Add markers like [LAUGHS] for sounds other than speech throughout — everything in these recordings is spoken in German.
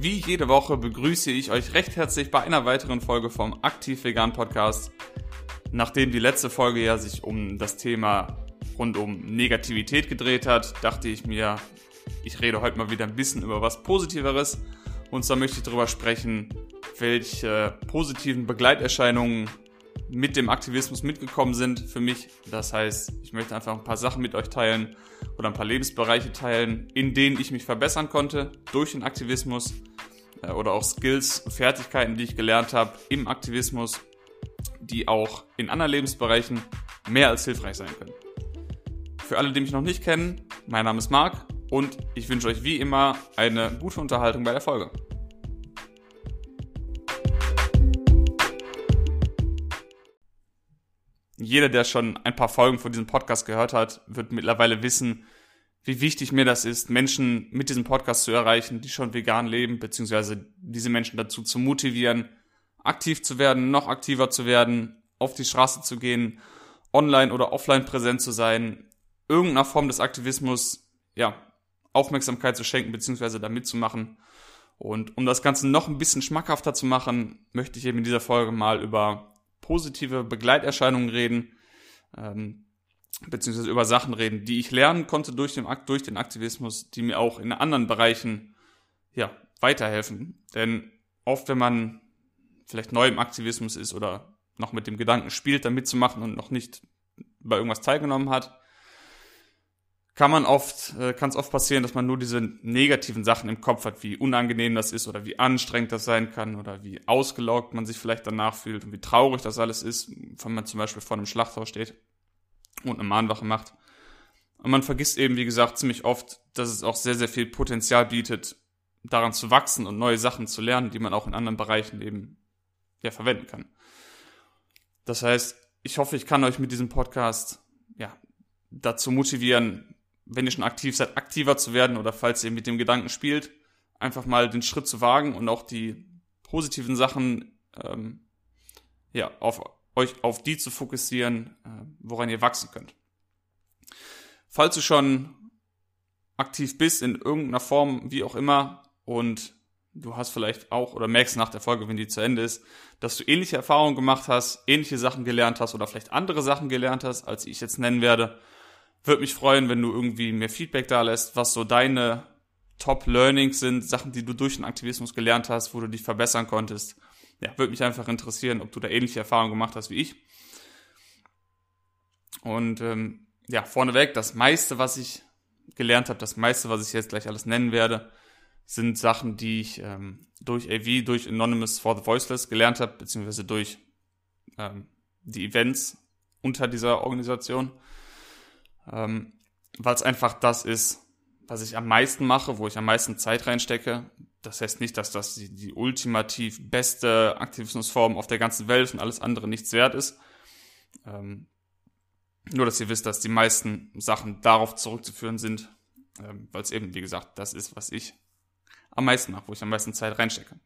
Wie jede Woche begrüße ich euch recht herzlich bei einer weiteren Folge vom Aktiv Vegan Podcast. Nachdem die letzte Folge ja sich um das Thema rund um Negativität gedreht hat, dachte ich mir, ich rede heute mal wieder ein bisschen über was Positiveres. Und zwar möchte ich darüber sprechen, welche positiven Begleiterscheinungen mit dem Aktivismus mitgekommen sind für mich. Das heißt, ich möchte einfach ein paar Sachen mit euch teilen oder ein paar Lebensbereiche teilen, in denen ich mich verbessern konnte durch den Aktivismus äh, oder auch Skills, Fertigkeiten, die ich gelernt habe im Aktivismus, die auch in anderen Lebensbereichen mehr als hilfreich sein können. Für alle, die mich noch nicht kennen, mein Name ist Marc und ich wünsche euch wie immer eine gute Unterhaltung bei der Folge. Jeder, der schon ein paar Folgen von diesem Podcast gehört hat, wird mittlerweile wissen, wie wichtig mir das ist, Menschen mit diesem Podcast zu erreichen, die schon vegan leben, beziehungsweise diese Menschen dazu zu motivieren, aktiv zu werden, noch aktiver zu werden, auf die Straße zu gehen, online oder offline präsent zu sein, irgendeiner Form des Aktivismus, ja, Aufmerksamkeit zu schenken, beziehungsweise da mitzumachen. Und um das Ganze noch ein bisschen schmackhafter zu machen, möchte ich eben in dieser Folge mal über positive Begleiterscheinungen reden, ähm, beziehungsweise über Sachen reden, die ich lernen konnte durch den, durch den Aktivismus, die mir auch in anderen Bereichen ja, weiterhelfen. Denn oft, wenn man vielleicht neu im Aktivismus ist oder noch mit dem Gedanken spielt, da mitzumachen und noch nicht bei irgendwas teilgenommen hat, kann man oft, äh, kann es oft passieren, dass man nur diese negativen Sachen im Kopf hat, wie unangenehm das ist oder wie anstrengend das sein kann oder wie ausgelaugt man sich vielleicht danach fühlt und wie traurig das alles ist, wenn man zum Beispiel vor einem Schlachthaus steht und eine Mahnwache macht. Und man vergisst eben, wie gesagt, ziemlich oft, dass es auch sehr, sehr viel Potenzial bietet, daran zu wachsen und neue Sachen zu lernen, die man auch in anderen Bereichen eben ja, verwenden kann. Das heißt, ich hoffe, ich kann euch mit diesem Podcast ja, dazu motivieren, wenn ihr schon aktiv seid, aktiver zu werden oder falls ihr mit dem Gedanken spielt, einfach mal den Schritt zu wagen und auch die positiven Sachen ähm, ja, auf euch auf die zu fokussieren, äh, woran ihr wachsen könnt. Falls du schon aktiv bist in irgendeiner Form, wie auch immer, und du hast vielleicht auch oder merkst nach der Folge, wenn die zu Ende ist, dass du ähnliche Erfahrungen gemacht hast, ähnliche Sachen gelernt hast oder vielleicht andere Sachen gelernt hast, als ich jetzt nennen werde, würde mich freuen, wenn du irgendwie mir Feedback da lässt, was so deine Top-Learnings sind, Sachen, die du durch den Aktivismus gelernt hast, wo du dich verbessern konntest. Ja, würde mich einfach interessieren, ob du da ähnliche Erfahrungen gemacht hast wie ich. Und ähm, ja, vorneweg, das meiste, was ich gelernt habe, das meiste, was ich jetzt gleich alles nennen werde, sind Sachen, die ich ähm, durch AV, durch Anonymous for the Voiceless gelernt habe, beziehungsweise durch ähm, die Events unter dieser Organisation ähm, weil es einfach das ist, was ich am meisten mache, wo ich am meisten Zeit reinstecke. Das heißt nicht, dass das die, die ultimativ beste Aktivismusform auf der ganzen Welt und alles andere nichts wert ist. Ähm, nur, dass ihr wisst, dass die meisten Sachen darauf zurückzuführen sind, ähm, weil es eben, wie gesagt, das ist, was ich am meisten mache, wo ich am meisten Zeit reinstecke.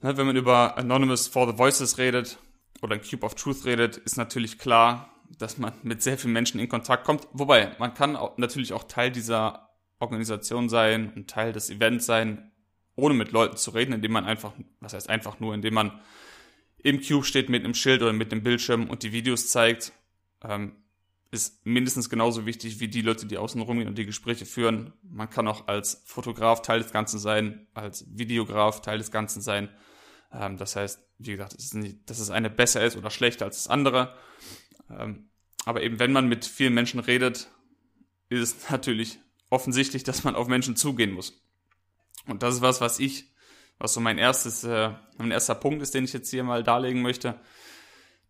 Ne, wenn man über Anonymous for the Voices redet oder ein Cube of Truth redet, ist natürlich klar, dass man mit sehr vielen Menschen in Kontakt kommt. Wobei, man kann auch, natürlich auch Teil dieser Organisation sein und Teil des Events sein, ohne mit Leuten zu reden, indem man einfach, was heißt einfach nur, indem man im Cube steht mit einem Schild oder mit dem Bildschirm und die Videos zeigt, ähm, ist mindestens genauso wichtig wie die Leute, die außen rumgehen und die Gespräche führen. Man kann auch als Fotograf Teil des Ganzen sein, als Videograf Teil des Ganzen sein. Ähm, das heißt, wie gesagt, es ist nicht, dass es eine besser ist oder schlechter als das andere. Ähm, aber eben, wenn man mit vielen Menschen redet, ist es natürlich offensichtlich, dass man auf Menschen zugehen muss. Und das ist was, was ich, was so mein erstes, äh, mein erster Punkt ist, den ich jetzt hier mal darlegen möchte,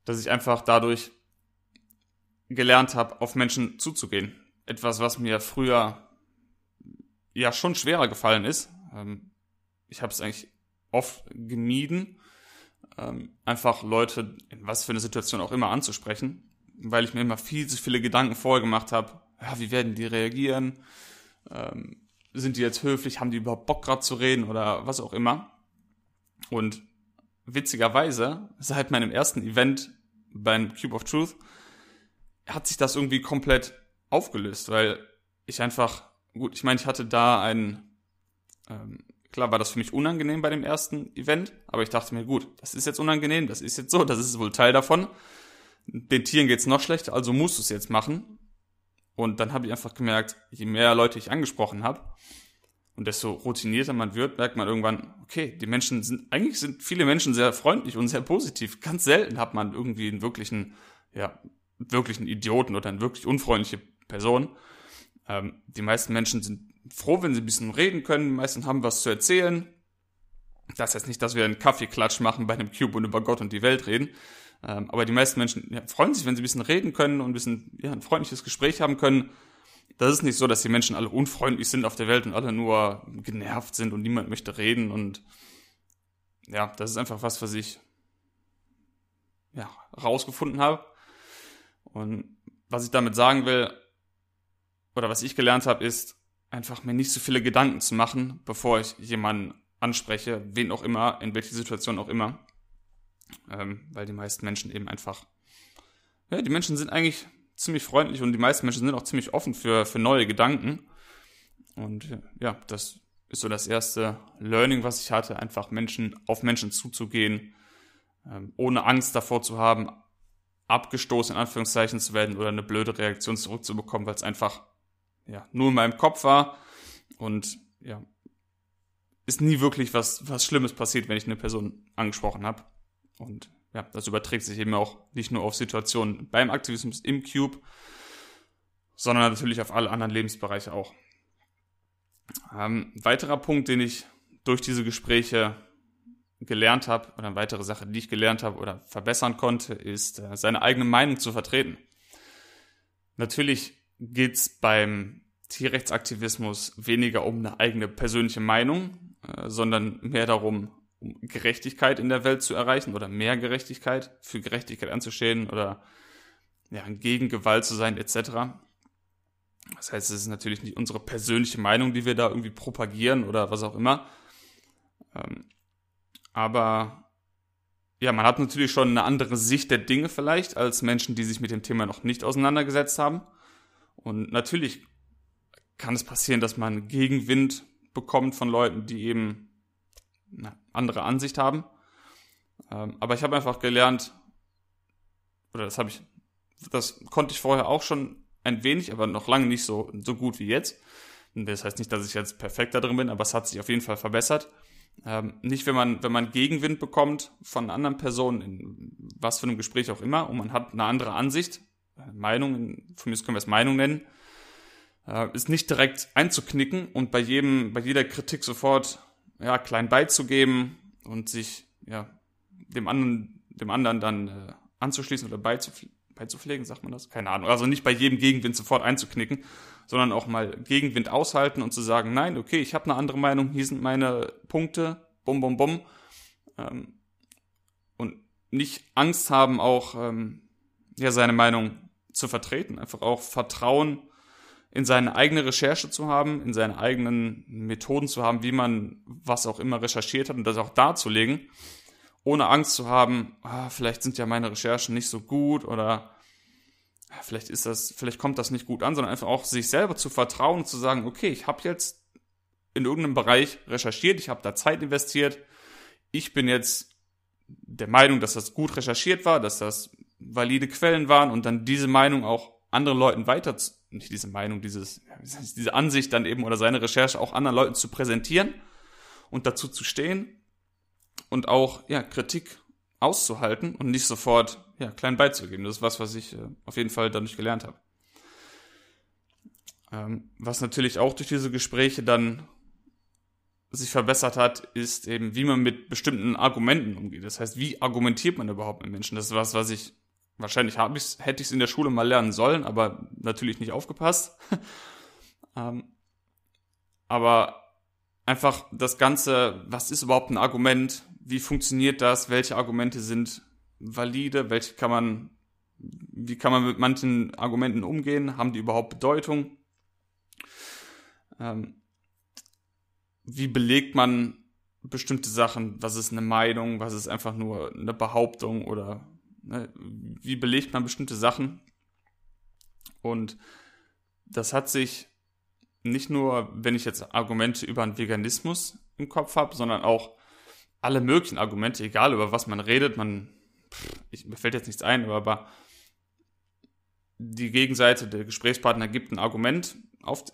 dass ich einfach dadurch gelernt habe, auf Menschen zuzugehen. Etwas, was mir früher ja schon schwerer gefallen ist. Ähm, ich habe es eigentlich oft gemieden, ähm, einfach Leute in was für eine Situation auch immer anzusprechen weil ich mir immer viel zu viele Gedanken vorher gemacht habe. Ja, wie werden die reagieren? Ähm, sind die jetzt höflich? Haben die überhaupt Bock gerade zu reden oder was auch immer? Und witzigerweise, seit meinem ersten Event beim Cube of Truth, hat sich das irgendwie komplett aufgelöst, weil ich einfach, gut, ich meine, ich hatte da einen ähm, Klar war das für mich unangenehm bei dem ersten Event, aber ich dachte mir, gut, das ist jetzt unangenehm, das ist jetzt so, das ist wohl Teil davon. Den Tieren geht's noch schlechter, also musst du es jetzt machen. Und dann habe ich einfach gemerkt, je mehr Leute ich angesprochen habe und desto routinierter man wird, merkt man irgendwann, okay, die Menschen sind, eigentlich sind viele Menschen sehr freundlich und sehr positiv. Ganz selten hat man irgendwie einen wirklichen, ja, wirklichen Idioten oder eine wirklich unfreundliche Person. Ähm, die meisten Menschen sind froh, wenn sie ein bisschen reden können. Die meisten haben was zu erzählen. Das heißt nicht, dass wir einen Kaffeeklatsch machen bei einem Cube und über Gott und die Welt reden. Ähm, aber die meisten Menschen ja, freuen sich, wenn sie ein bisschen reden können und ein bisschen ja, ein freundliches Gespräch haben können. Das ist nicht so, dass die Menschen alle unfreundlich sind auf der Welt und alle nur genervt sind und niemand möchte reden. Und ja, das ist einfach was, was ich ja, rausgefunden habe. Und was ich damit sagen will, oder was ich gelernt habe, ist, einfach mir nicht so viele Gedanken zu machen, bevor ich jemanden anspreche, wen auch immer, in welche Situation auch immer. Ähm, weil die meisten Menschen eben einfach, ja, die Menschen sind eigentlich ziemlich freundlich und die meisten Menschen sind auch ziemlich offen für, für neue Gedanken. Und ja, das ist so das erste Learning, was ich hatte, einfach Menschen, auf Menschen zuzugehen, ähm, ohne Angst davor zu haben, abgestoßen in Anführungszeichen zu werden oder eine blöde Reaktion zurückzubekommen, weil es einfach ja, nur in meinem Kopf war und ja, ist nie wirklich was, was Schlimmes passiert, wenn ich eine Person angesprochen habe. Und ja, das überträgt sich eben auch nicht nur auf Situationen beim Aktivismus im Cube, sondern natürlich auf alle anderen Lebensbereiche auch. Ähm, weiterer Punkt, den ich durch diese Gespräche gelernt habe, oder eine weitere Sache, die ich gelernt habe oder verbessern konnte, ist, äh, seine eigene Meinung zu vertreten. Natürlich geht's beim Tierrechtsaktivismus weniger um eine eigene persönliche Meinung, äh, sondern mehr darum, um Gerechtigkeit in der Welt zu erreichen oder mehr Gerechtigkeit, für Gerechtigkeit anzustehen oder ja, gegen Gewalt zu sein, etc. Das heißt, es ist natürlich nicht unsere persönliche Meinung, die wir da irgendwie propagieren oder was auch immer. Ähm, aber ja, man hat natürlich schon eine andere Sicht der Dinge vielleicht als Menschen, die sich mit dem Thema noch nicht auseinandergesetzt haben. Und natürlich kann es passieren, dass man Gegenwind bekommt von Leuten, die eben eine andere Ansicht haben. Ähm, aber ich habe einfach gelernt, oder das habe ich, das konnte ich vorher auch schon ein wenig, aber noch lange nicht so, so gut wie jetzt. Das heißt nicht, dass ich jetzt perfekt da drin bin, aber es hat sich auf jeden Fall verbessert. Ähm, nicht, wenn man, wenn man Gegenwind bekommt von anderen Personen, in was für einem Gespräch auch immer, und man hat eine andere Ansicht, Meinung, von mir können wir es Meinung nennen, äh, ist nicht direkt einzuknicken und bei jedem, bei jeder Kritik sofort ja, klein beizugeben und sich ja, dem anderen, dem anderen dann äh, anzuschließen oder beizupf beizupflegen, sagt man das? Keine Ahnung. Also nicht bei jedem Gegenwind sofort einzuknicken, sondern auch mal Gegenwind aushalten und zu sagen, nein, okay, ich habe eine andere Meinung, hier sind meine Punkte, bum, bum, bum. Ähm, und nicht Angst haben, auch ähm, ja, seine Meinung zu vertreten, einfach auch Vertrauen in seine eigene Recherche zu haben, in seine eigenen Methoden zu haben, wie man was auch immer recherchiert hat und das auch darzulegen, ohne Angst zu haben, ah, vielleicht sind ja meine Recherchen nicht so gut oder ah, vielleicht ist das, vielleicht kommt das nicht gut an, sondern einfach auch sich selber zu vertrauen und zu sagen, okay, ich habe jetzt in irgendeinem Bereich recherchiert, ich habe da Zeit investiert, ich bin jetzt der Meinung, dass das gut recherchiert war, dass das valide Quellen waren und dann diese Meinung auch anderen Leuten weiter, nicht diese Meinung, dieses, diese Ansicht dann eben oder seine Recherche auch anderen Leuten zu präsentieren und dazu zu stehen und auch, ja, Kritik auszuhalten und nicht sofort, ja, klein beizugeben. Das ist was, was ich äh, auf jeden Fall dadurch gelernt habe. Ähm, was natürlich auch durch diese Gespräche dann sich verbessert hat, ist eben, wie man mit bestimmten Argumenten umgeht. Das heißt, wie argumentiert man überhaupt mit Menschen? Das ist was, was ich wahrscheinlich hab ich's, hätte ich es in der Schule mal lernen sollen, aber natürlich nicht aufgepasst. [LAUGHS] ähm, aber einfach das Ganze, was ist überhaupt ein Argument? Wie funktioniert das? Welche Argumente sind valide? Welche kann man, wie kann man mit manchen Argumenten umgehen? Haben die überhaupt Bedeutung? Ähm, wie belegt man bestimmte Sachen? Was ist eine Meinung? Was ist einfach nur eine Behauptung oder wie belegt man bestimmte Sachen? Und das hat sich nicht nur, wenn ich jetzt Argumente über den Veganismus im Kopf habe, sondern auch alle möglichen Argumente, egal über was man redet, man, ich, mir fällt jetzt nichts ein, aber die Gegenseite, der Gesprächspartner gibt ein Argument auf,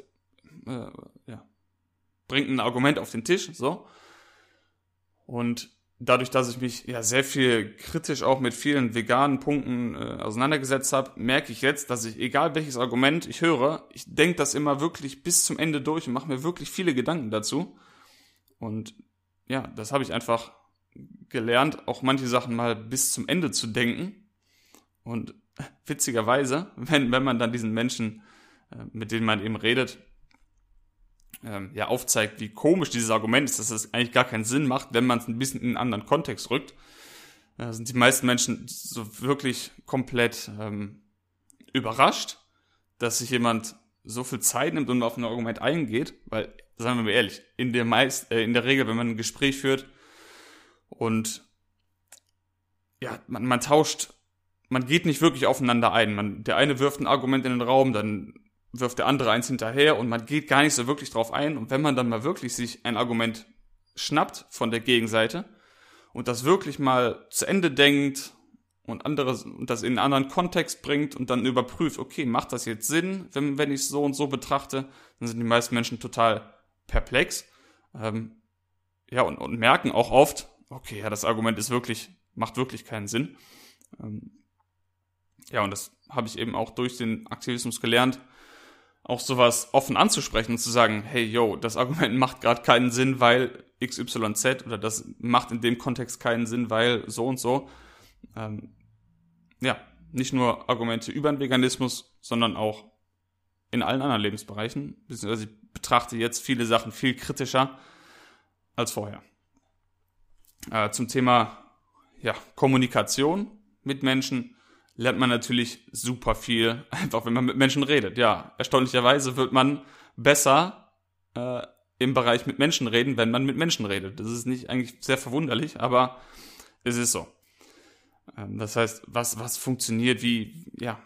äh, ja, bringt ein Argument auf den Tisch, so. Und dadurch, dass ich mich ja sehr viel kritisch auch mit vielen veganen Punkten äh, auseinandergesetzt habe, merke ich jetzt, dass ich, egal welches Argument ich höre, ich denke das immer wirklich bis zum Ende durch und mache mir wirklich viele Gedanken dazu. Und ja, das habe ich einfach gelernt, auch manche Sachen mal bis zum Ende zu denken. Und [LAUGHS] witzigerweise, wenn, wenn man dann diesen Menschen, äh, mit denen man eben redet, ähm, ja aufzeigt, wie komisch dieses Argument ist, dass es eigentlich gar keinen Sinn macht, wenn man es ein bisschen in einen anderen Kontext rückt, äh, sind die meisten Menschen so wirklich komplett ähm, überrascht, dass sich jemand so viel Zeit nimmt und auf ein Argument eingeht, weil, sagen wir mal ehrlich, in der meist, äh, in der Regel, wenn man ein Gespräch führt und ja, man, man tauscht, man geht nicht wirklich aufeinander ein. Man, der eine wirft ein Argument in den Raum, dann wirft der andere eins hinterher und man geht gar nicht so wirklich drauf ein. Und wenn man dann mal wirklich sich ein Argument schnappt von der Gegenseite und das wirklich mal zu Ende denkt und andere und das in einen anderen Kontext bringt und dann überprüft, okay, macht das jetzt Sinn, wenn, wenn ich es so und so betrachte, dann sind die meisten Menschen total perplex. Ähm, ja, und, und merken auch oft, okay, ja, das Argument ist wirklich, macht wirklich keinen Sinn. Ähm, ja, und das habe ich eben auch durch den Aktivismus gelernt, auch sowas offen anzusprechen und zu sagen, hey, yo, das Argument [LAUGHS] macht gerade keinen Sinn, weil XYZ oder das macht in dem Kontext keinen Sinn, weil so und so. Ähm, ja, nicht nur Argumente über den Veganismus, sondern auch in allen anderen Lebensbereichen. Beziehungsweise ich betrachte jetzt viele Sachen viel kritischer als vorher. Äh, zum Thema ja, Kommunikation mit Menschen lernt man natürlich super viel, [LAUGHS] einfach wenn man mit Menschen redet. Ja, erstaunlicherweise wird man besser äh, im Bereich mit Menschen reden, wenn man mit Menschen redet. Das ist nicht eigentlich sehr verwunderlich, aber es ist so. Ähm, das heißt, was, was funktioniert, wie, ja,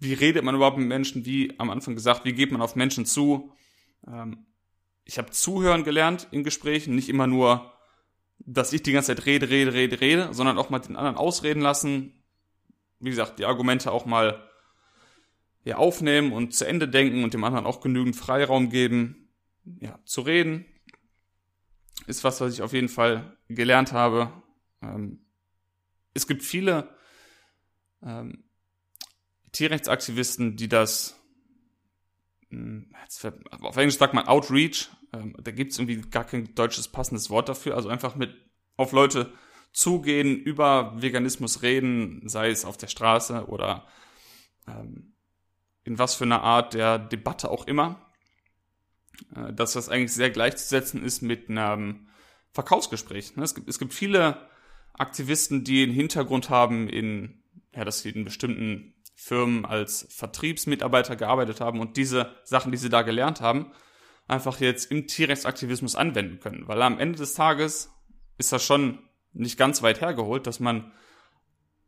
wie redet man überhaupt mit Menschen, wie am Anfang gesagt, wie geht man auf Menschen zu? Ähm, ich habe zuhören gelernt in Gesprächen, nicht immer nur, dass ich die ganze Zeit rede, rede, rede, rede, sondern auch mal den anderen ausreden lassen, wie gesagt, die Argumente auch mal ja, aufnehmen und zu Ende denken und dem anderen auch genügend Freiraum geben, ja, zu reden, ist was, was ich auf jeden Fall gelernt habe. Ähm, es gibt viele ähm, Tierrechtsaktivisten, die das, hm, auf Englisch sagt man Outreach, ähm, da gibt es irgendwie gar kein deutsches passendes Wort dafür, also einfach mit auf Leute zugehen, über Veganismus reden, sei es auf der Straße oder ähm, in was für einer Art der Debatte auch immer, äh, dass das eigentlich sehr gleichzusetzen ist mit einem Verkaufsgespräch. Ne? Es, gibt, es gibt viele Aktivisten, die einen Hintergrund haben in, ja, dass sie in bestimmten Firmen als Vertriebsmitarbeiter gearbeitet haben und diese Sachen, die sie da gelernt haben, einfach jetzt im Tierrechtsaktivismus anwenden können. Weil am Ende des Tages ist das schon nicht ganz weit hergeholt, dass man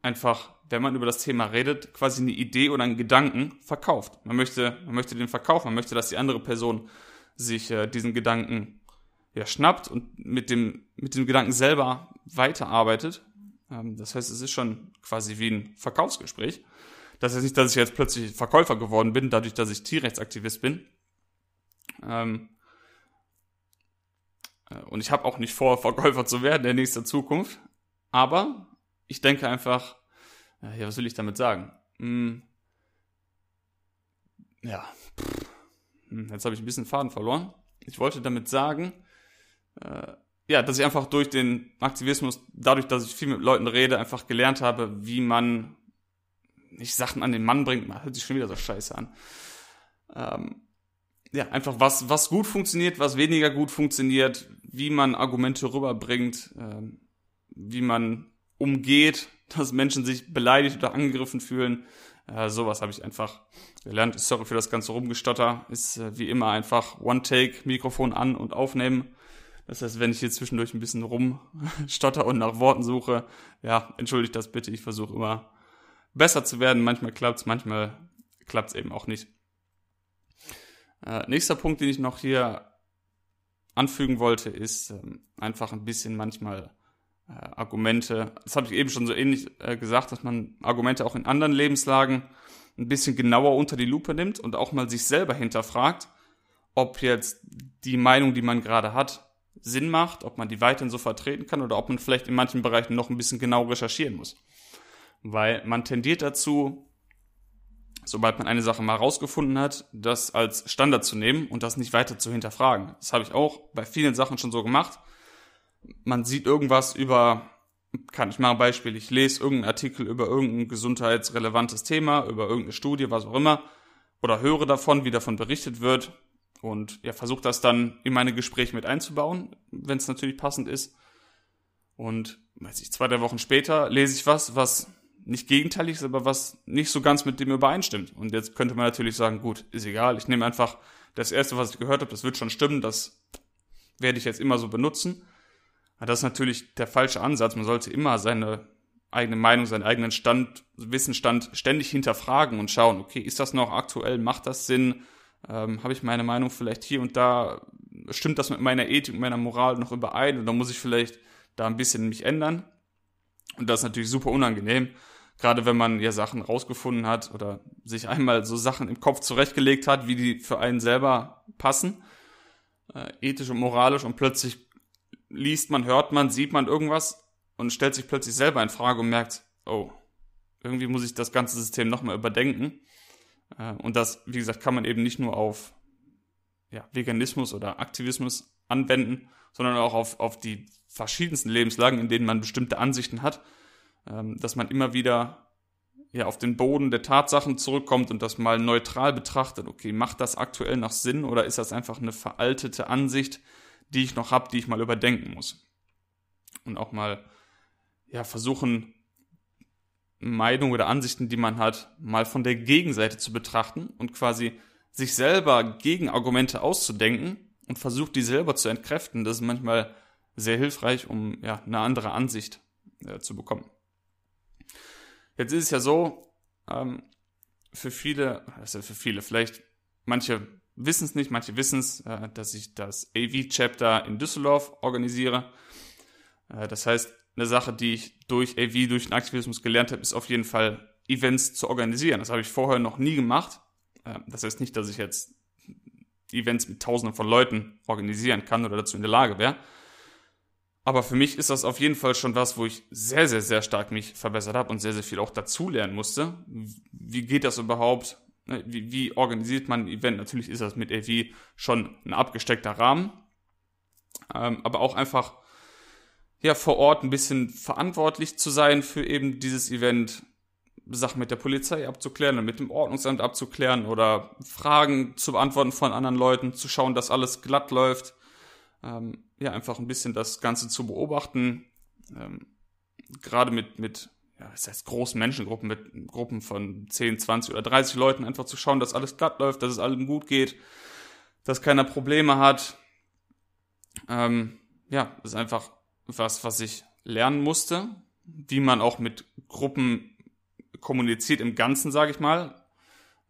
einfach, wenn man über das Thema redet, quasi eine Idee oder einen Gedanken verkauft. Man möchte, man möchte den verkaufen, man möchte, dass die andere Person sich äh, diesen Gedanken ja, schnappt und mit dem, mit dem Gedanken selber weiterarbeitet. Ähm, das heißt, es ist schon quasi wie ein Verkaufsgespräch. Das heißt nicht, dass ich jetzt plötzlich Verkäufer geworden bin, dadurch, dass ich Tierrechtsaktivist bin. Ähm, äh, und ich habe auch nicht vor, Verkäufer zu werden in nächster Zukunft. Aber ich denke einfach, äh, ja, was will ich damit sagen? Hm, ja, hm, jetzt habe ich ein bisschen Faden verloren. Ich wollte damit sagen, äh, ja, dass ich einfach durch den Aktivismus, dadurch, dass ich viel mit Leuten rede, einfach gelernt habe, wie man nicht Sachen an den Mann bringt. Man hört sich schon wieder so scheiße an. Ähm, ja, einfach was, was gut funktioniert, was weniger gut funktioniert, wie man Argumente rüberbringt, äh, wie man umgeht, [LAUGHS] dass Menschen sich beleidigt oder angegriffen fühlen. Äh, sowas habe ich einfach gelernt. Sorry für das ganze Rumgestotter. Ist äh, wie immer einfach One-Take, Mikrofon an und aufnehmen. Das heißt, wenn ich hier zwischendurch ein bisschen rumstotter und nach Worten suche, ja, entschuldigt das bitte. Ich versuche immer besser zu werden. Manchmal klappt's, manchmal klappt's eben auch nicht. Äh, nächster Punkt, den ich noch hier anfügen wollte, ist ähm, einfach ein bisschen manchmal äh, Argumente, das habe ich eben schon so ähnlich äh, gesagt, dass man Argumente auch in anderen Lebenslagen ein bisschen genauer unter die Lupe nimmt und auch mal sich selber hinterfragt, ob jetzt die Meinung, die man gerade hat, Sinn macht, ob man die weiterhin so vertreten kann oder ob man vielleicht in manchen Bereichen noch ein bisschen genau recherchieren muss. Weil man tendiert dazu, sobald man eine Sache mal rausgefunden hat, das als Standard zu nehmen und das nicht weiter zu hinterfragen. Das habe ich auch bei vielen Sachen schon so gemacht. Man sieht irgendwas über, kann ich mal ein Beispiel, ich lese irgendeinen Artikel über irgendein gesundheitsrelevantes Thema, über irgendeine Studie, was auch immer, oder höre davon, wie davon berichtet wird und ja, versuche das dann in meine Gespräche mit einzubauen, wenn es natürlich passend ist. Und weiß ich, zwei, drei Wochen später lese ich was, was nicht gegenteilig ist, aber was nicht so ganz mit dem übereinstimmt. Und jetzt könnte man natürlich sagen, gut, ist egal, ich nehme einfach das erste, was ich gehört habe, das wird schon stimmen, das werde ich jetzt immer so benutzen. Aber das ist natürlich der falsche Ansatz. Man sollte immer seine eigene Meinung, seinen eigenen Stand, Wissensstand ständig hinterfragen und schauen, okay, ist das noch aktuell, macht das Sinn, ähm, habe ich meine Meinung vielleicht hier und da, stimmt das mit meiner Ethik, meiner Moral noch überein oder muss ich vielleicht da ein bisschen mich ändern? Und das ist natürlich super unangenehm. Gerade wenn man ja Sachen rausgefunden hat oder sich einmal so Sachen im Kopf zurechtgelegt hat, wie die für einen selber passen, äh, ethisch und moralisch, und plötzlich liest man, hört man, sieht man irgendwas und stellt sich plötzlich selber in Frage und merkt, oh, irgendwie muss ich das ganze System nochmal überdenken. Äh, und das, wie gesagt, kann man eben nicht nur auf ja, Veganismus oder Aktivismus anwenden, sondern auch auf, auf die verschiedensten Lebenslagen, in denen man bestimmte Ansichten hat dass man immer wieder ja auf den Boden der Tatsachen zurückkommt und das mal neutral betrachtet. Okay, macht das aktuell noch Sinn oder ist das einfach eine veraltete Ansicht, die ich noch habe, die ich mal überdenken muss? Und auch mal ja versuchen Meinungen oder Ansichten, die man hat, mal von der Gegenseite zu betrachten und quasi sich selber Gegenargumente auszudenken und versucht, die selber zu entkräften. Das ist manchmal sehr hilfreich, um ja eine andere Ansicht äh, zu bekommen. Jetzt ist es ja so, ähm, für viele, also für viele, vielleicht manche wissen es nicht, manche wissen es, äh, dass ich das AV-Chapter in Düsseldorf organisiere. Äh, das heißt, eine Sache, die ich durch AV, durch den Aktivismus gelernt habe, ist auf jeden Fall Events zu organisieren. Das habe ich vorher noch nie gemacht. Äh, das heißt nicht, dass ich jetzt Events mit Tausenden von Leuten organisieren kann oder dazu in der Lage wäre. Aber für mich ist das auf jeden Fall schon was, wo ich sehr, sehr, sehr stark mich verbessert habe und sehr, sehr viel auch dazulernen musste. Wie geht das überhaupt? Ne, wie, wie organisiert man ein Event? Natürlich ist das mit AV schon ein abgesteckter Rahmen. Ähm, aber auch einfach, ja, vor Ort ein bisschen verantwortlich zu sein für eben dieses Event, Sachen mit der Polizei abzuklären und mit dem Ordnungsamt abzuklären oder Fragen zu beantworten von anderen Leuten, zu schauen, dass alles glatt läuft ähm, ja, einfach ein bisschen das Ganze zu beobachten. Ähm, gerade mit, mit, ja, das heißt großen Menschengruppen, mit Gruppen von 10, 20 oder 30 Leuten einfach zu schauen, dass alles glatt läuft, dass es allen gut geht, dass keiner Probleme hat. Ähm, ja, das ist einfach was, was ich lernen musste, wie man auch mit Gruppen kommuniziert im Ganzen, sage ich mal.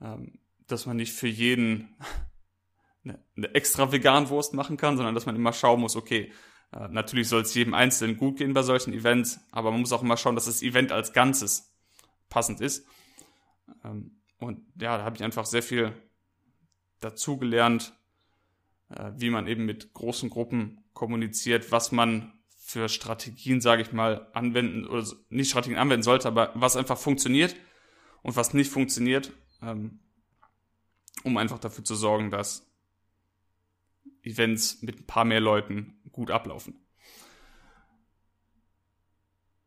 Ähm, dass man nicht für jeden eine, eine extra Vegan-Wurst machen kann, sondern dass man immer schauen muss, okay, äh, natürlich soll es jedem Einzelnen gut gehen bei solchen Events, aber man muss auch immer schauen, dass das Event als Ganzes passend ist. Ähm, und ja, da habe ich einfach sehr viel dazugelernt, äh, wie man eben mit großen Gruppen kommuniziert, was man für Strategien, sage ich mal, anwenden oder nicht Strategien anwenden sollte, aber was einfach funktioniert und was nicht funktioniert, ähm, um einfach dafür zu sorgen, dass Events mit ein paar mehr Leuten gut ablaufen.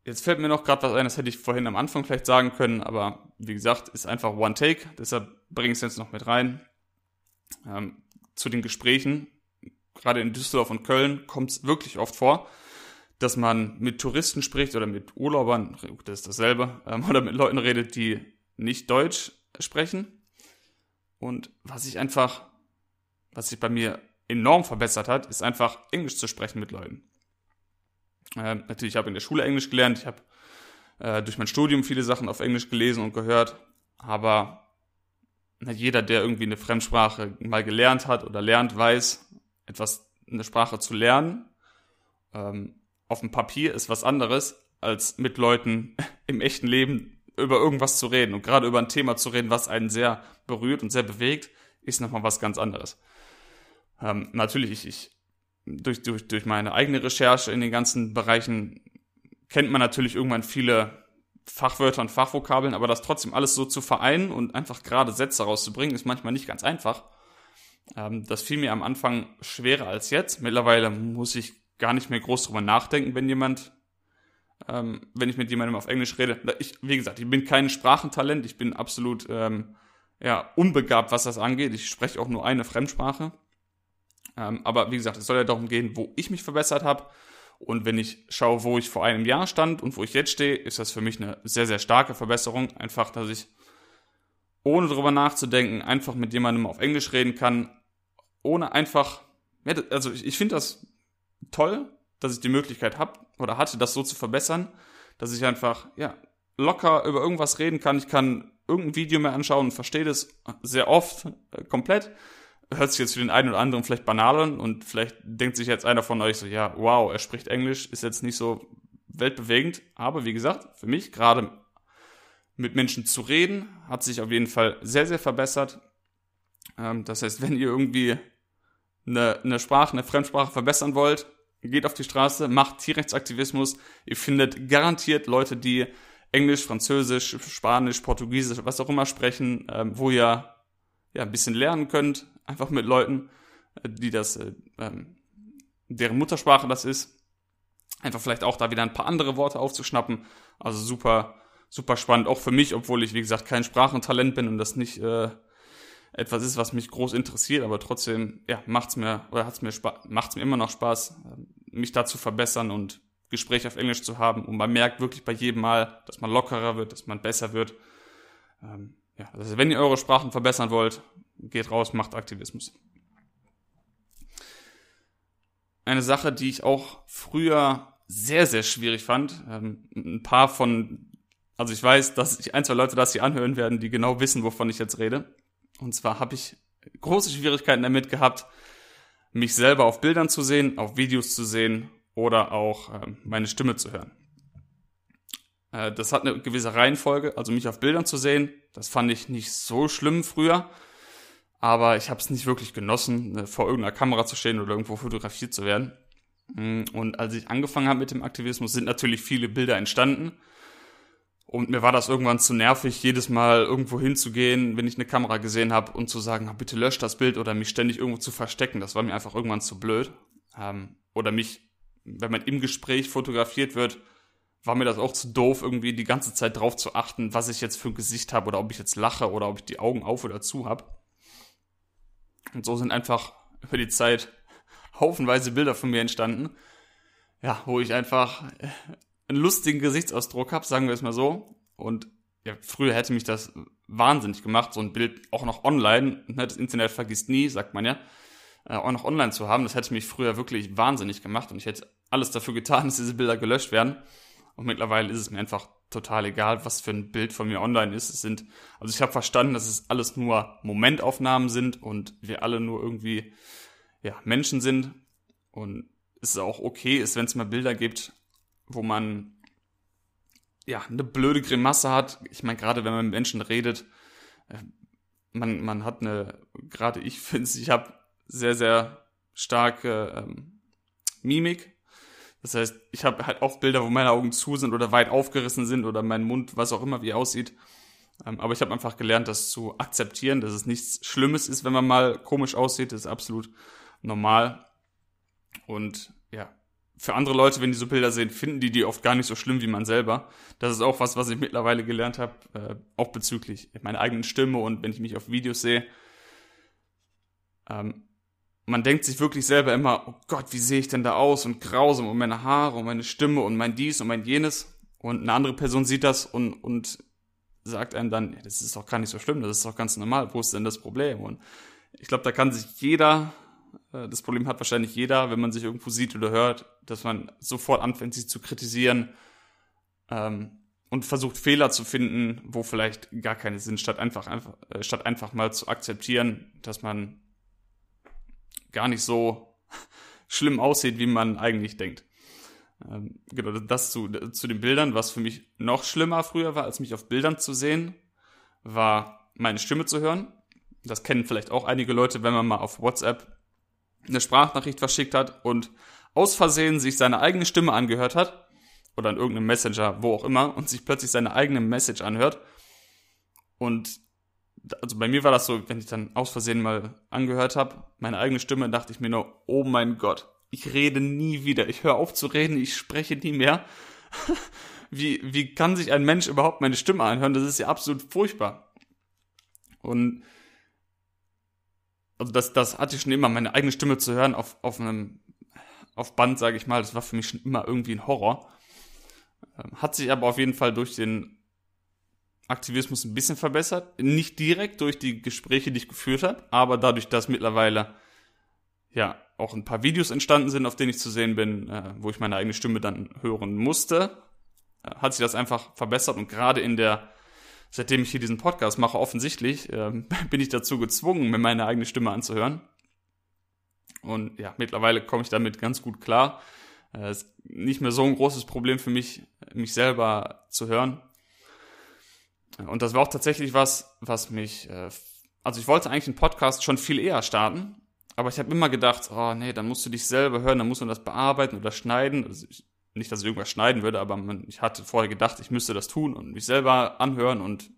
Jetzt fällt mir noch gerade was ein, das hätte ich vorhin am Anfang vielleicht sagen können, aber wie gesagt, ist einfach One Take, deshalb bringe ich es jetzt noch mit rein. Ähm, zu den Gesprächen, gerade in Düsseldorf und Köln, kommt es wirklich oft vor, dass man mit Touristen spricht oder mit Urlaubern, das ist dasselbe, ähm, oder mit Leuten redet, die nicht Deutsch sprechen. Und was ich einfach, was ich bei mir enorm verbessert hat, ist einfach Englisch zu sprechen mit Leuten. Äh, natürlich, ich habe in der Schule Englisch gelernt, ich habe äh, durch mein Studium viele Sachen auf Englisch gelesen und gehört, aber na, jeder, der irgendwie eine Fremdsprache mal gelernt hat oder lernt, weiß, etwas eine Sprache zu lernen ähm, auf dem Papier ist was anderes, als mit Leuten [LAUGHS] im echten Leben über irgendwas zu reden. Und gerade über ein Thema zu reden, was einen sehr berührt und sehr bewegt, ist nochmal was ganz anderes. Ähm, natürlich, ich, ich durch, durch, durch meine eigene Recherche in den ganzen Bereichen kennt man natürlich irgendwann viele Fachwörter und Fachvokabeln, aber das trotzdem alles so zu vereinen und einfach gerade Sätze rauszubringen, ist manchmal nicht ganz einfach. Ähm, das fiel mir am Anfang schwerer als jetzt. Mittlerweile muss ich gar nicht mehr groß drüber nachdenken, wenn jemand, ähm, wenn ich mit jemandem auf Englisch rede. Ich, wie gesagt, ich bin kein Sprachentalent, ich bin absolut ähm, ja, unbegabt, was das angeht. Ich spreche auch nur eine Fremdsprache. Ähm, aber wie gesagt, es soll ja darum gehen, wo ich mich verbessert habe. Und wenn ich schaue, wo ich vor einem Jahr stand und wo ich jetzt stehe, ist das für mich eine sehr, sehr starke Verbesserung. Einfach, dass ich ohne drüber nachzudenken einfach mit jemandem auf Englisch reden kann, ohne einfach, also ich, ich finde das toll, dass ich die Möglichkeit habe oder hatte, das so zu verbessern, dass ich einfach, ja, locker über irgendwas reden kann. Ich kann irgendein Video mehr anschauen und verstehe das sehr oft äh, komplett. Hört sich jetzt für den einen oder anderen vielleicht banal an und vielleicht denkt sich jetzt einer von euch so, ja, wow, er spricht Englisch, ist jetzt nicht so weltbewegend. Aber wie gesagt, für mich gerade mit Menschen zu reden, hat sich auf jeden Fall sehr, sehr verbessert. Ähm, das heißt, wenn ihr irgendwie eine, eine Sprache, eine Fremdsprache verbessern wollt, geht auf die Straße, macht Tierrechtsaktivismus. Ihr findet garantiert Leute, die Englisch, Französisch, Spanisch, Portugiesisch, was auch immer sprechen, ähm, wo ihr ja ein bisschen lernen könnt, einfach mit Leuten, äh, die das, äh, ähm, deren Muttersprache das ist. Einfach vielleicht auch da wieder ein paar andere Worte aufzuschnappen. Also super, super spannend, auch für mich, obwohl ich, wie gesagt, kein Sprachentalent bin und das nicht äh, etwas ist, was mich groß interessiert, aber trotzdem, ja, macht's mir oder hat's mir macht's mir immer noch Spaß, ähm, mich da zu verbessern und Gespräche auf Englisch zu haben. Und man merkt wirklich bei jedem Mal, dass man lockerer wird, dass man besser wird. Ähm, ja, also wenn ihr eure Sprachen verbessern wollt, geht raus, macht Aktivismus. Eine Sache, die ich auch früher sehr, sehr schwierig fand. Ähm, ein paar von, also ich weiß, dass sich ein, zwei Leute das hier anhören werden, die genau wissen, wovon ich jetzt rede. Und zwar habe ich große Schwierigkeiten damit gehabt, mich selber auf Bildern zu sehen, auf Videos zu sehen oder auch äh, meine Stimme zu hören. Äh, das hat eine gewisse Reihenfolge, also mich auf Bildern zu sehen, das fand ich nicht so schlimm früher, aber ich habe es nicht wirklich genossen, äh, vor irgendeiner Kamera zu stehen oder irgendwo fotografiert zu werden. Mm, und als ich angefangen habe mit dem Aktivismus, sind natürlich viele Bilder entstanden. Und mir war das irgendwann zu nervig, jedes Mal irgendwo hinzugehen, wenn ich eine Kamera gesehen habe und zu sagen, bitte löscht das Bild oder mich ständig irgendwo zu verstecken. Das war mir einfach irgendwann zu blöd. Ähm, oder mich, wenn man im Gespräch fotografiert wird, war mir das auch zu doof, irgendwie die ganze Zeit drauf zu achten, was ich jetzt für ein Gesicht habe oder ob ich jetzt lache oder ob ich die Augen auf oder zu habe. Und so sind einfach über die Zeit haufenweise Bilder von mir entstanden. Ja, wo ich einfach einen lustigen Gesichtsausdruck habe, sagen wir es mal so. Und ja, früher hätte mich das wahnsinnig gemacht, so ein Bild auch noch online, ne, das Internet vergisst nie, sagt man ja, äh, auch noch online zu haben. Das hätte mich früher wirklich wahnsinnig gemacht und ich hätte alles dafür getan, [LAUGHS] dass diese Bilder gelöscht werden. Und mittlerweile ist es mir einfach total egal, was für ein Bild von mir online ist. Es sind, also ich habe verstanden, dass es alles nur Momentaufnahmen sind und wir alle nur irgendwie ja, Menschen sind. Und es ist auch okay ist, wenn es mal Bilder gibt, wo man ja eine blöde Grimasse hat. Ich meine, gerade wenn man mit Menschen redet, äh, man, man hat eine, gerade ich [LAUGHS] finde ich habe sehr, sehr starke ähm, Mimik. Das heißt, ich habe halt oft Bilder, wo meine Augen zu sind oder weit aufgerissen sind oder mein Mund, was auch immer wie aussieht. Ähm, aber ich habe einfach gelernt, das zu akzeptieren, dass es nichts Schlimmes ist, wenn man mal komisch aussieht. Das ist absolut normal. Und ja, für andere Leute, wenn die so Bilder sehen, finden die die oft gar nicht so schlimm wie man selber. Das ist auch was, was ich mittlerweile gelernt habe, äh, auch bezüglich meiner eigenen Stimme und wenn ich mich auf Videos sehe. Ähm, man denkt sich wirklich selber immer, oh Gott, wie sehe ich denn da aus und grausam und meine Haare und meine Stimme und mein dies und mein jenes. Und eine andere Person sieht das und, und sagt einem dann, ja, das ist doch gar nicht so schlimm, das ist doch ganz normal, wo ist denn das Problem? Und ich glaube, da kann sich jeder äh, das Problem hat wahrscheinlich jeder, wenn man sich irgendwo sieht oder hört, dass man sofort anfängt, sich zu kritisieren ähm, und versucht Fehler zu finden, wo vielleicht gar keine sind, statt einfach, einfach, äh, statt einfach mal zu akzeptieren, dass man gar nicht so [LAUGHS] schlimm aussieht, wie man eigentlich denkt. Ähm, genau, das zu, zu den Bildern, was für mich noch schlimmer früher war, als mich auf Bildern zu sehen, war meine Stimme zu hören. Das kennen vielleicht auch einige Leute, wenn man mal auf WhatsApp eine Sprachnachricht verschickt hat und aus Versehen sich seine eigene Stimme angehört hat oder in irgendeinem Messenger, wo auch immer, und sich plötzlich seine eigene Message anhört. Und also bei mir war das so, wenn ich dann aus Versehen mal angehört habe, meine eigene Stimme, dachte ich mir nur, oh mein Gott, ich rede nie wieder. Ich höre auf zu reden, ich spreche nie mehr. [LAUGHS] wie, wie kann sich ein Mensch überhaupt meine Stimme anhören? Das ist ja absolut furchtbar. Und also das, das hatte ich schon immer, meine eigene Stimme zu hören auf, auf einem, auf Band, sage ich mal, das war für mich schon immer irgendwie ein Horror. Ähm, hat sich aber auf jeden Fall durch den Aktivismus ein bisschen verbessert. Nicht direkt durch die Gespräche, die ich geführt habe, aber dadurch, dass mittlerweile ja auch ein paar Videos entstanden sind, auf denen ich zu sehen bin, äh, wo ich meine eigene Stimme dann hören musste, äh, hat sich das einfach verbessert und gerade in der, seitdem ich hier diesen Podcast mache, offensichtlich äh, [LAUGHS] bin ich dazu gezwungen, mir meine eigene Stimme anzuhören. Und ja, mittlerweile komme ich damit ganz gut klar. Es äh, ist nicht mehr so ein großes Problem für mich, mich selber zu hören. Und das war auch tatsächlich was, was mich, äh, also ich wollte eigentlich einen Podcast schon viel eher starten, aber ich habe immer gedacht, oh nee, dann musst du dich selber hören, dann musst du das bearbeiten oder schneiden. Also ich, nicht, dass ich irgendwas schneiden würde, aber man, ich hatte vorher gedacht, ich müsste das tun und mich selber anhören und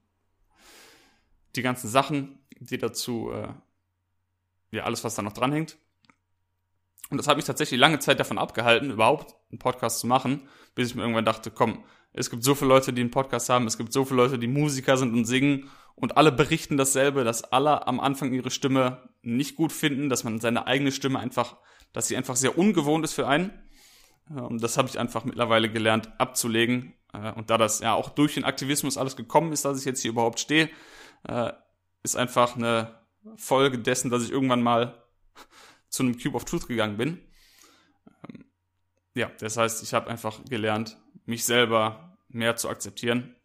die ganzen Sachen, die dazu, äh, ja, alles, was da noch dranhängt. Und das hat mich tatsächlich lange Zeit davon abgehalten, überhaupt einen Podcast zu machen, bis ich mir irgendwann dachte, komm, es gibt so viele Leute, die einen Podcast haben, es gibt so viele Leute, die Musiker sind und singen und alle berichten dasselbe, dass alle am Anfang ihre Stimme nicht gut finden, dass man seine eigene Stimme einfach, dass sie einfach sehr ungewohnt ist für einen. Und das habe ich einfach mittlerweile gelernt abzulegen. Äh, und da das ja auch durch den Aktivismus alles gekommen ist, dass ich jetzt hier überhaupt stehe, äh, ist einfach eine Folge dessen, dass ich irgendwann mal [LAUGHS] zu einem Cube of Truth gegangen bin. Ja, das heißt, ich habe einfach gelernt, mich selber mehr zu akzeptieren.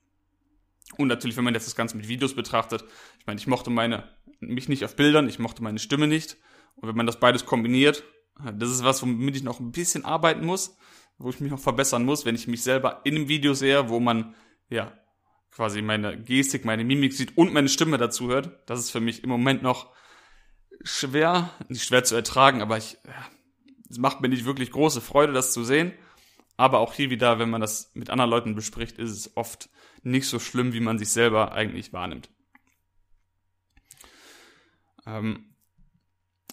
Und natürlich, wenn man jetzt das Ganze mit Videos betrachtet, ich meine, ich mochte meine, mich nicht auf Bildern, ich mochte meine Stimme nicht. Und wenn man das beides kombiniert, das ist was, womit ich noch ein bisschen arbeiten muss, wo ich mich noch verbessern muss, wenn ich mich selber in einem Video sehe, wo man, ja, quasi meine Gestik, meine Mimik sieht und meine Stimme dazu hört. Das ist für mich im Moment noch schwer, nicht schwer zu ertragen, aber ich, ja, es macht mir nicht wirklich große Freude, das zu sehen. Aber auch hier wieder, wenn man das mit anderen Leuten bespricht, ist es oft nicht so schlimm, wie man sich selber eigentlich wahrnimmt. Ähm,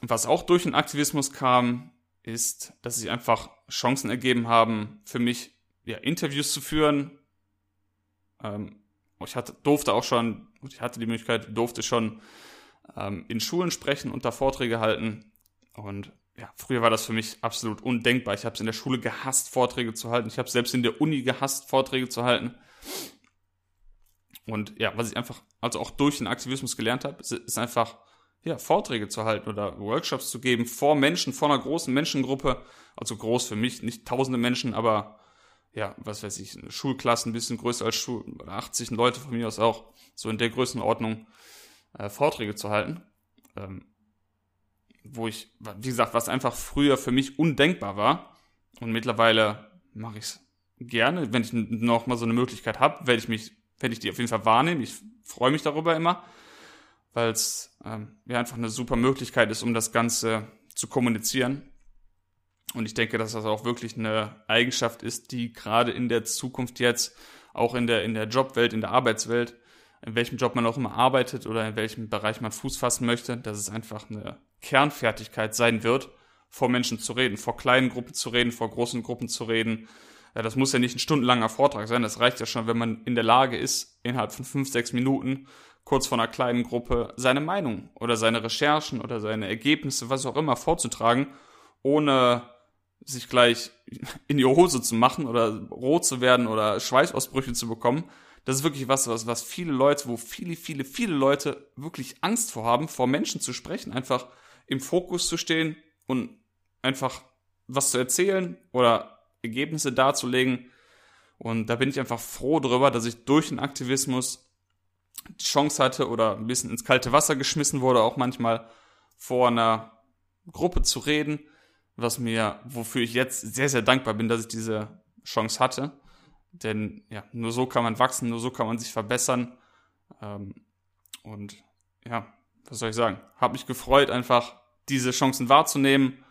was auch durch den Aktivismus kam, ist, dass sich einfach Chancen ergeben haben, für mich ja, Interviews zu führen. Ähm, ich hatte, durfte auch schon, ich hatte die Möglichkeit, durfte schon ähm, in Schulen sprechen und da Vorträge halten. Und ja, früher war das für mich absolut undenkbar. Ich habe es in der Schule gehasst, Vorträge zu halten. Ich habe selbst in der Uni gehasst, Vorträge zu halten. Und ja, was ich einfach, also auch durch den Aktivismus gelernt habe, ist einfach, ja, Vorträge zu halten oder Workshops zu geben vor Menschen, vor einer großen Menschengruppe. Also groß für mich, nicht tausende Menschen, aber ja, was weiß ich, eine Schulklasse ein bisschen größer als Schul 80 Leute von mir aus auch, so in der Größenordnung, äh, Vorträge zu halten. Ähm, wo ich, wie gesagt, was einfach früher für mich undenkbar war. Und mittlerweile mache ich es gerne. Wenn ich noch mal so eine Möglichkeit habe, werde ich mich, werde ich die auf jeden Fall wahrnehmen. Ich freue mich darüber immer, weil es ähm, ja einfach eine super Möglichkeit ist, um das Ganze zu kommunizieren. Und ich denke, dass das auch wirklich eine Eigenschaft ist, die gerade in der Zukunft jetzt, auch in der, in der Jobwelt, in der Arbeitswelt, in welchem Job man auch immer arbeitet oder in welchem Bereich man Fuß fassen möchte, dass es einfach eine Kernfertigkeit sein wird, vor Menschen zu reden, vor kleinen Gruppen zu reden, vor großen Gruppen zu reden. Das muss ja nicht ein stundenlanger Vortrag sein, das reicht ja schon, wenn man in der Lage ist, innerhalb von fünf, sechs Minuten kurz vor einer kleinen Gruppe seine Meinung oder seine Recherchen oder seine Ergebnisse, was auch immer, vorzutragen, ohne sich gleich [LAUGHS] in die Hose zu machen oder rot zu werden oder Schweißausbrüche zu bekommen, das ist wirklich was, was, was viele Leute, wo viele, viele, viele Leute wirklich Angst vor haben, vor Menschen zu sprechen, einfach im Fokus zu stehen und einfach was zu erzählen oder Ergebnisse darzulegen. Und da bin ich einfach froh darüber, dass ich durch den Aktivismus die Chance hatte oder ein bisschen ins kalte Wasser geschmissen wurde, auch manchmal vor einer Gruppe zu reden, was mir, wofür ich jetzt sehr, sehr dankbar bin, dass ich diese Chance hatte. Denn ja, nur so kann man wachsen, nur so kann man sich verbessern. Ähm, und ja, was soll ich sagen? Hab mich gefreut, einfach diese Chancen wahrzunehmen.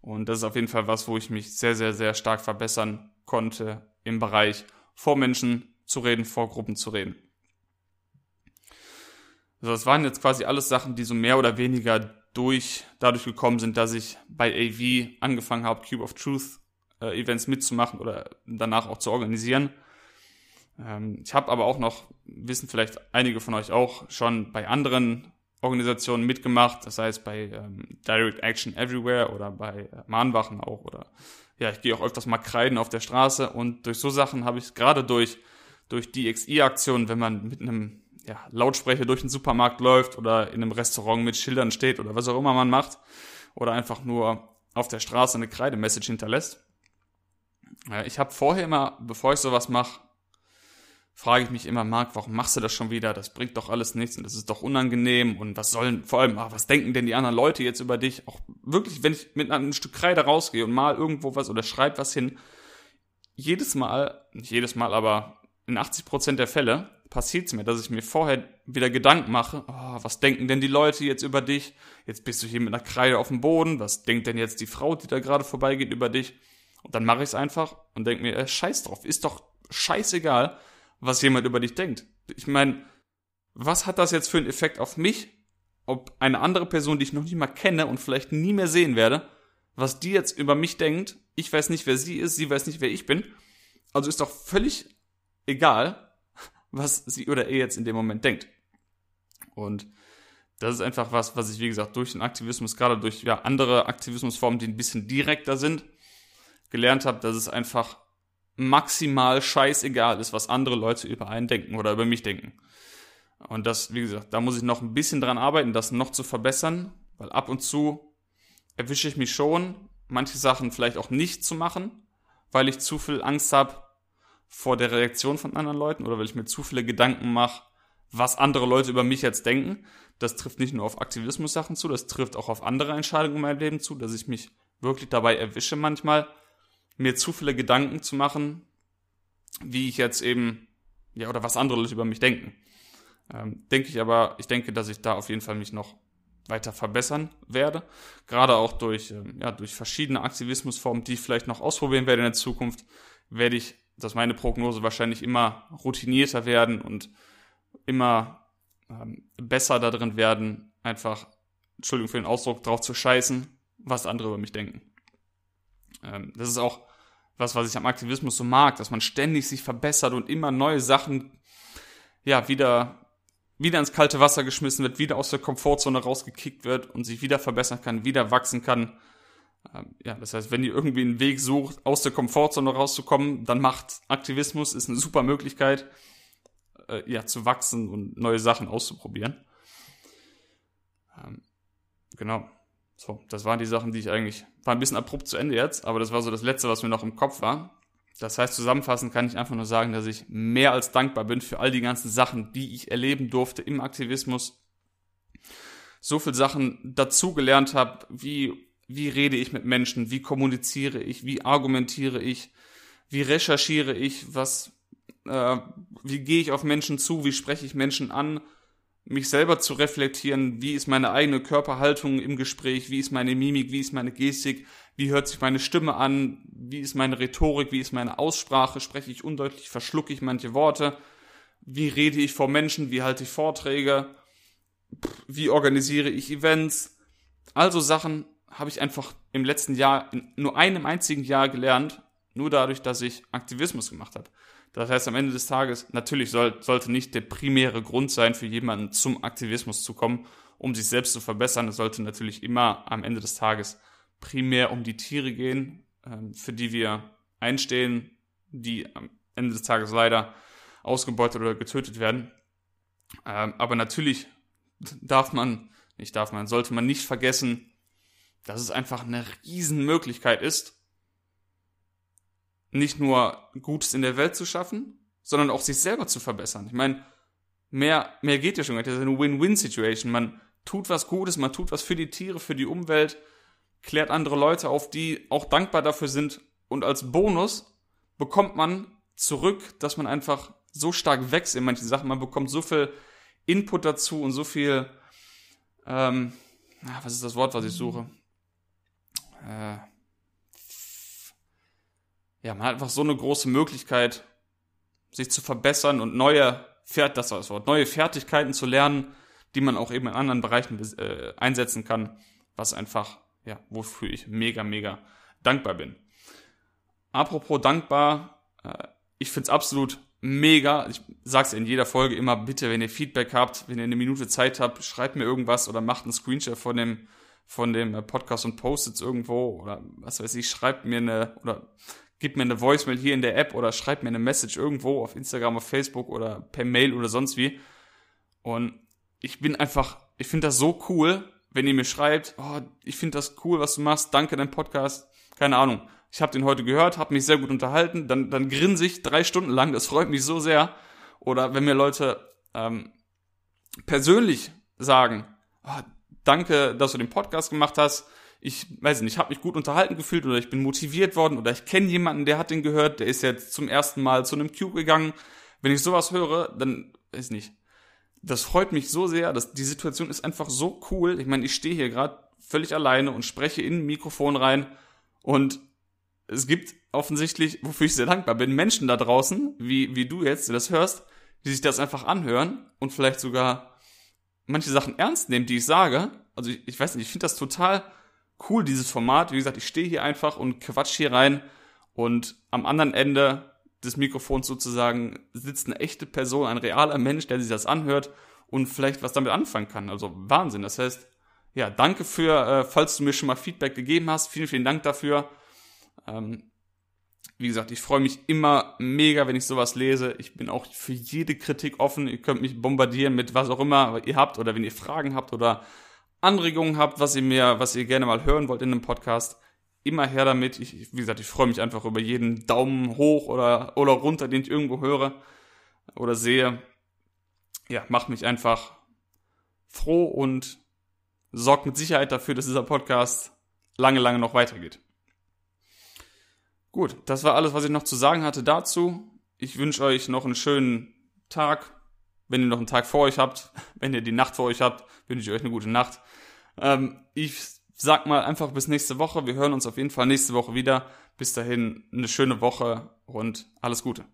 Und das ist auf jeden Fall was, wo ich mich sehr, sehr, sehr stark verbessern konnte im Bereich vor Menschen zu reden, vor Gruppen zu reden. Also das waren jetzt quasi alles Sachen, die so mehr oder weniger durch, dadurch gekommen sind, dass ich bei AV angefangen habe, Cube of Truth äh, Events mitzumachen oder danach auch zu organisieren. Ähm, ich habe aber auch noch, wissen vielleicht einige von euch auch, schon bei anderen Organisationen mitgemacht, das heißt bei ähm, Direct Action Everywhere oder bei äh, Mahnwachen auch oder ja, ich gehe auch öfters mal kreiden auf der Straße und durch so Sachen habe ich gerade durch durch die XI-Aktion, wenn man mit einem ja, Lautsprecher durch den Supermarkt läuft oder in einem Restaurant mit Schildern steht oder was auch immer man macht oder einfach nur auf der Straße eine Kreidemessage hinterlässt. Ich habe vorher immer, bevor ich sowas mache, frage ich mich immer, Marc, warum machst du das schon wieder? Das bringt doch alles nichts und das ist doch unangenehm und was sollen, vor allem, ach, was denken denn die anderen Leute jetzt über dich? Auch wirklich, wenn ich mit einem Stück Kreide rausgehe und mal irgendwo was oder schreibe was hin, jedes Mal, nicht jedes Mal, aber in 80% der Fälle passiert es mir, dass ich mir vorher wieder Gedanken mache, oh, was denken denn die Leute jetzt über dich? Jetzt bist du hier mit einer Kreide auf dem Boden, was denkt denn jetzt die Frau, die da gerade vorbeigeht, über dich? Und dann mache ich es einfach und denke mir, äh, scheiß drauf, ist doch scheißegal, was jemand über dich denkt. Ich meine, was hat das jetzt für einen Effekt auf mich, ob eine andere Person, die ich noch nicht mal kenne und vielleicht nie mehr sehen werde, was die jetzt über mich denkt, ich weiß nicht, wer sie ist, sie weiß nicht, wer ich bin. Also ist doch völlig egal, was sie oder er jetzt in dem Moment denkt. Und das ist einfach was, was ich, wie gesagt, durch den Aktivismus, gerade durch ja, andere Aktivismusformen, die ein bisschen direkter sind, gelernt habe, dass es einfach maximal scheißegal ist, was andere Leute über einen denken oder über mich denken. Und das, wie gesagt, da muss ich noch ein bisschen dran arbeiten, das noch zu verbessern, weil ab und zu erwische ich mich schon, manche Sachen vielleicht auch nicht zu machen, weil ich zu viel Angst habe, vor der Reaktion von anderen Leuten oder weil ich mir zu viele Gedanken mache, was andere Leute über mich jetzt denken. Das trifft nicht nur auf Aktivismus-Sachen zu, das trifft auch auf andere Entscheidungen in meinem Leben zu, dass ich mich wirklich dabei erwische manchmal, mir zu viele Gedanken zu machen, wie ich jetzt eben, ja, oder was andere Leute über mich denken. Ähm, denke ich aber, ich denke, dass ich da auf jeden Fall mich noch weiter verbessern werde. Gerade auch durch, ähm, ja, durch verschiedene Aktivismusformen, die ich vielleicht noch ausprobieren werde in der Zukunft, werde ich dass meine Prognose wahrscheinlich immer routinierter werden und immer ähm, besser darin werden, einfach, Entschuldigung für den Ausdruck, drauf zu scheißen, was andere über mich denken. Ähm, das ist auch was, was ich am Aktivismus so mag, dass man ständig sich verbessert und immer neue Sachen, ja, wieder, wieder ins kalte Wasser geschmissen wird, wieder aus der Komfortzone rausgekickt wird und sich wieder verbessern kann, wieder wachsen kann. Ähm, ja, das heißt, wenn ihr irgendwie einen Weg sucht, aus der Komfortzone rauszukommen, dann macht Aktivismus, ist eine super Möglichkeit, äh, ja, zu wachsen und neue Sachen auszuprobieren. Ähm, genau. So, das waren die Sachen, die ich eigentlich, war ein bisschen abrupt zu Ende jetzt, aber das war so das Letzte, was mir noch im Kopf war. Das heißt, zusammenfassend kann ich einfach nur sagen, dass ich mehr als dankbar bin für all die ganzen Sachen, die ich erleben durfte im Aktivismus. So viel Sachen dazugelernt habe, wie wie rede ich mit Menschen, wie kommuniziere ich, wie argumentiere ich, wie recherchiere ich, was, äh, wie gehe ich auf Menschen zu, wie spreche ich Menschen an, mich selber zu reflektieren, wie ist meine eigene Körperhaltung im Gespräch, wie ist meine Mimik, wie ist meine Gestik, wie hört sich meine Stimme an, wie ist meine Rhetorik, wie ist meine Aussprache, spreche ich undeutlich, verschlucke ich manche Worte, wie rede ich vor Menschen, wie halte ich Vorträge, wie organisiere ich Events, also Sachen, habe ich einfach im letzten Jahr, in nur einem einzigen Jahr gelernt, nur dadurch, dass ich Aktivismus gemacht habe. Das heißt, am Ende des Tages, natürlich soll, sollte nicht der primäre Grund sein, für jemanden zum Aktivismus zu kommen, um sich selbst zu verbessern. Es sollte natürlich immer am Ende des Tages primär um die Tiere gehen, ähm, für die wir einstehen, die am Ende des Tages leider ausgebeutet oder getötet werden. Ähm, aber natürlich darf man, nicht darf man, sollte man nicht vergessen, dass es einfach eine Riesenmöglichkeit ist, nicht nur Gutes in der Welt zu schaffen, sondern auch sich selber zu verbessern. Ich meine, mehr, mehr geht ja schon. Das ist eine Win-Win-Situation. Man tut was Gutes, man tut was für die Tiere, für die Umwelt. klärt andere Leute auf, die auch dankbar dafür sind. Und als Bonus bekommt man zurück, dass man einfach so stark wächst in manchen Sachen. Man bekommt so viel Input dazu und so viel, ähm, was ist das Wort, was ich suche? Äh, ja, man hat einfach so eine große Möglichkeit, sich zu verbessern und neue, das war das Wort, neue Fertigkeiten zu lernen, die man auch eben in anderen Bereichen äh, einsetzen kann, was einfach, ja, wofür ich mega, mega dankbar bin. Apropos dankbar, äh, ich find's absolut mega. Ich sag's in jeder Folge immer, bitte, wenn ihr Feedback habt, wenn ihr eine Minute Zeit habt, schreibt mir irgendwas oder macht einen Screenshot von dem, von dem äh, Podcast und postet's irgendwo oder was weiß ich, schreibt mir eine oder gebt mir eine Voicemail hier in der App oder schreibt mir eine Message irgendwo auf Instagram, auf Facebook oder per Mail oder sonst wie. Und ich bin einfach, ich finde das so cool, wenn ihr mir schreibt, oh, ich finde das cool, was du machst, danke dein Podcast, keine Ahnung. Ich habe den heute gehört, habe mich sehr gut unterhalten, dann, dann grinse ich drei Stunden lang, das freut mich so sehr. Oder wenn mir Leute ähm, persönlich sagen, oh, danke, dass du den Podcast gemacht hast, ich weiß nicht, ich habe mich gut unterhalten gefühlt oder ich bin motiviert worden oder ich kenne jemanden, der hat den gehört, der ist jetzt zum ersten Mal zu einem Cube gegangen. Wenn ich sowas höre, dann weiß nicht. Das freut mich so sehr, dass die Situation ist einfach so cool. Ich meine, ich stehe hier gerade völlig alleine und spreche in ein Mikrofon rein und es gibt offensichtlich, wofür ich sehr dankbar bin, Menschen da draußen, wie, wie du jetzt, die das hörst, die sich das einfach anhören und vielleicht sogar manche Sachen ernst nehmen, die ich sage. Also ich, ich weiß nicht, ich finde das total cool, dieses Format. Wie gesagt, ich stehe hier einfach und quatsch hier rein und am anderen Ende des Mikrofons sozusagen sitzt eine echte Person, ein realer Mensch, der sich das anhört und vielleicht was damit anfangen kann. Also Wahnsinn. Das heißt, ja, danke für, äh, falls du mir schon mal Feedback gegeben hast. Vielen, vielen Dank dafür. Ähm, wie gesagt, ich freue mich immer mega, wenn ich sowas lese. Ich bin auch für jede Kritik offen. Ihr könnt mich bombardieren mit was auch immer ihr habt oder wenn ihr Fragen habt oder Anregungen habt, was ihr mir, was ihr gerne mal hören wollt in einem Podcast, immer her damit. Ich, wie gesagt, ich freue mich einfach über jeden Daumen hoch oder, oder runter, den ich irgendwo höre oder sehe. Ja, macht mich einfach froh und sorgt mit Sicherheit dafür, dass dieser Podcast lange, lange noch weitergeht. Gut, das war alles, was ich noch zu sagen hatte dazu. Ich wünsche euch noch einen schönen Tag. Wenn ihr noch einen Tag vor euch habt, [LAUGHS] wenn ihr die Nacht vor euch habt, wünsche ich euch eine gute Nacht. Ähm, ich sag mal einfach bis nächste Woche. Wir hören uns auf jeden Fall nächste Woche wieder. Bis dahin eine schöne Woche und alles Gute.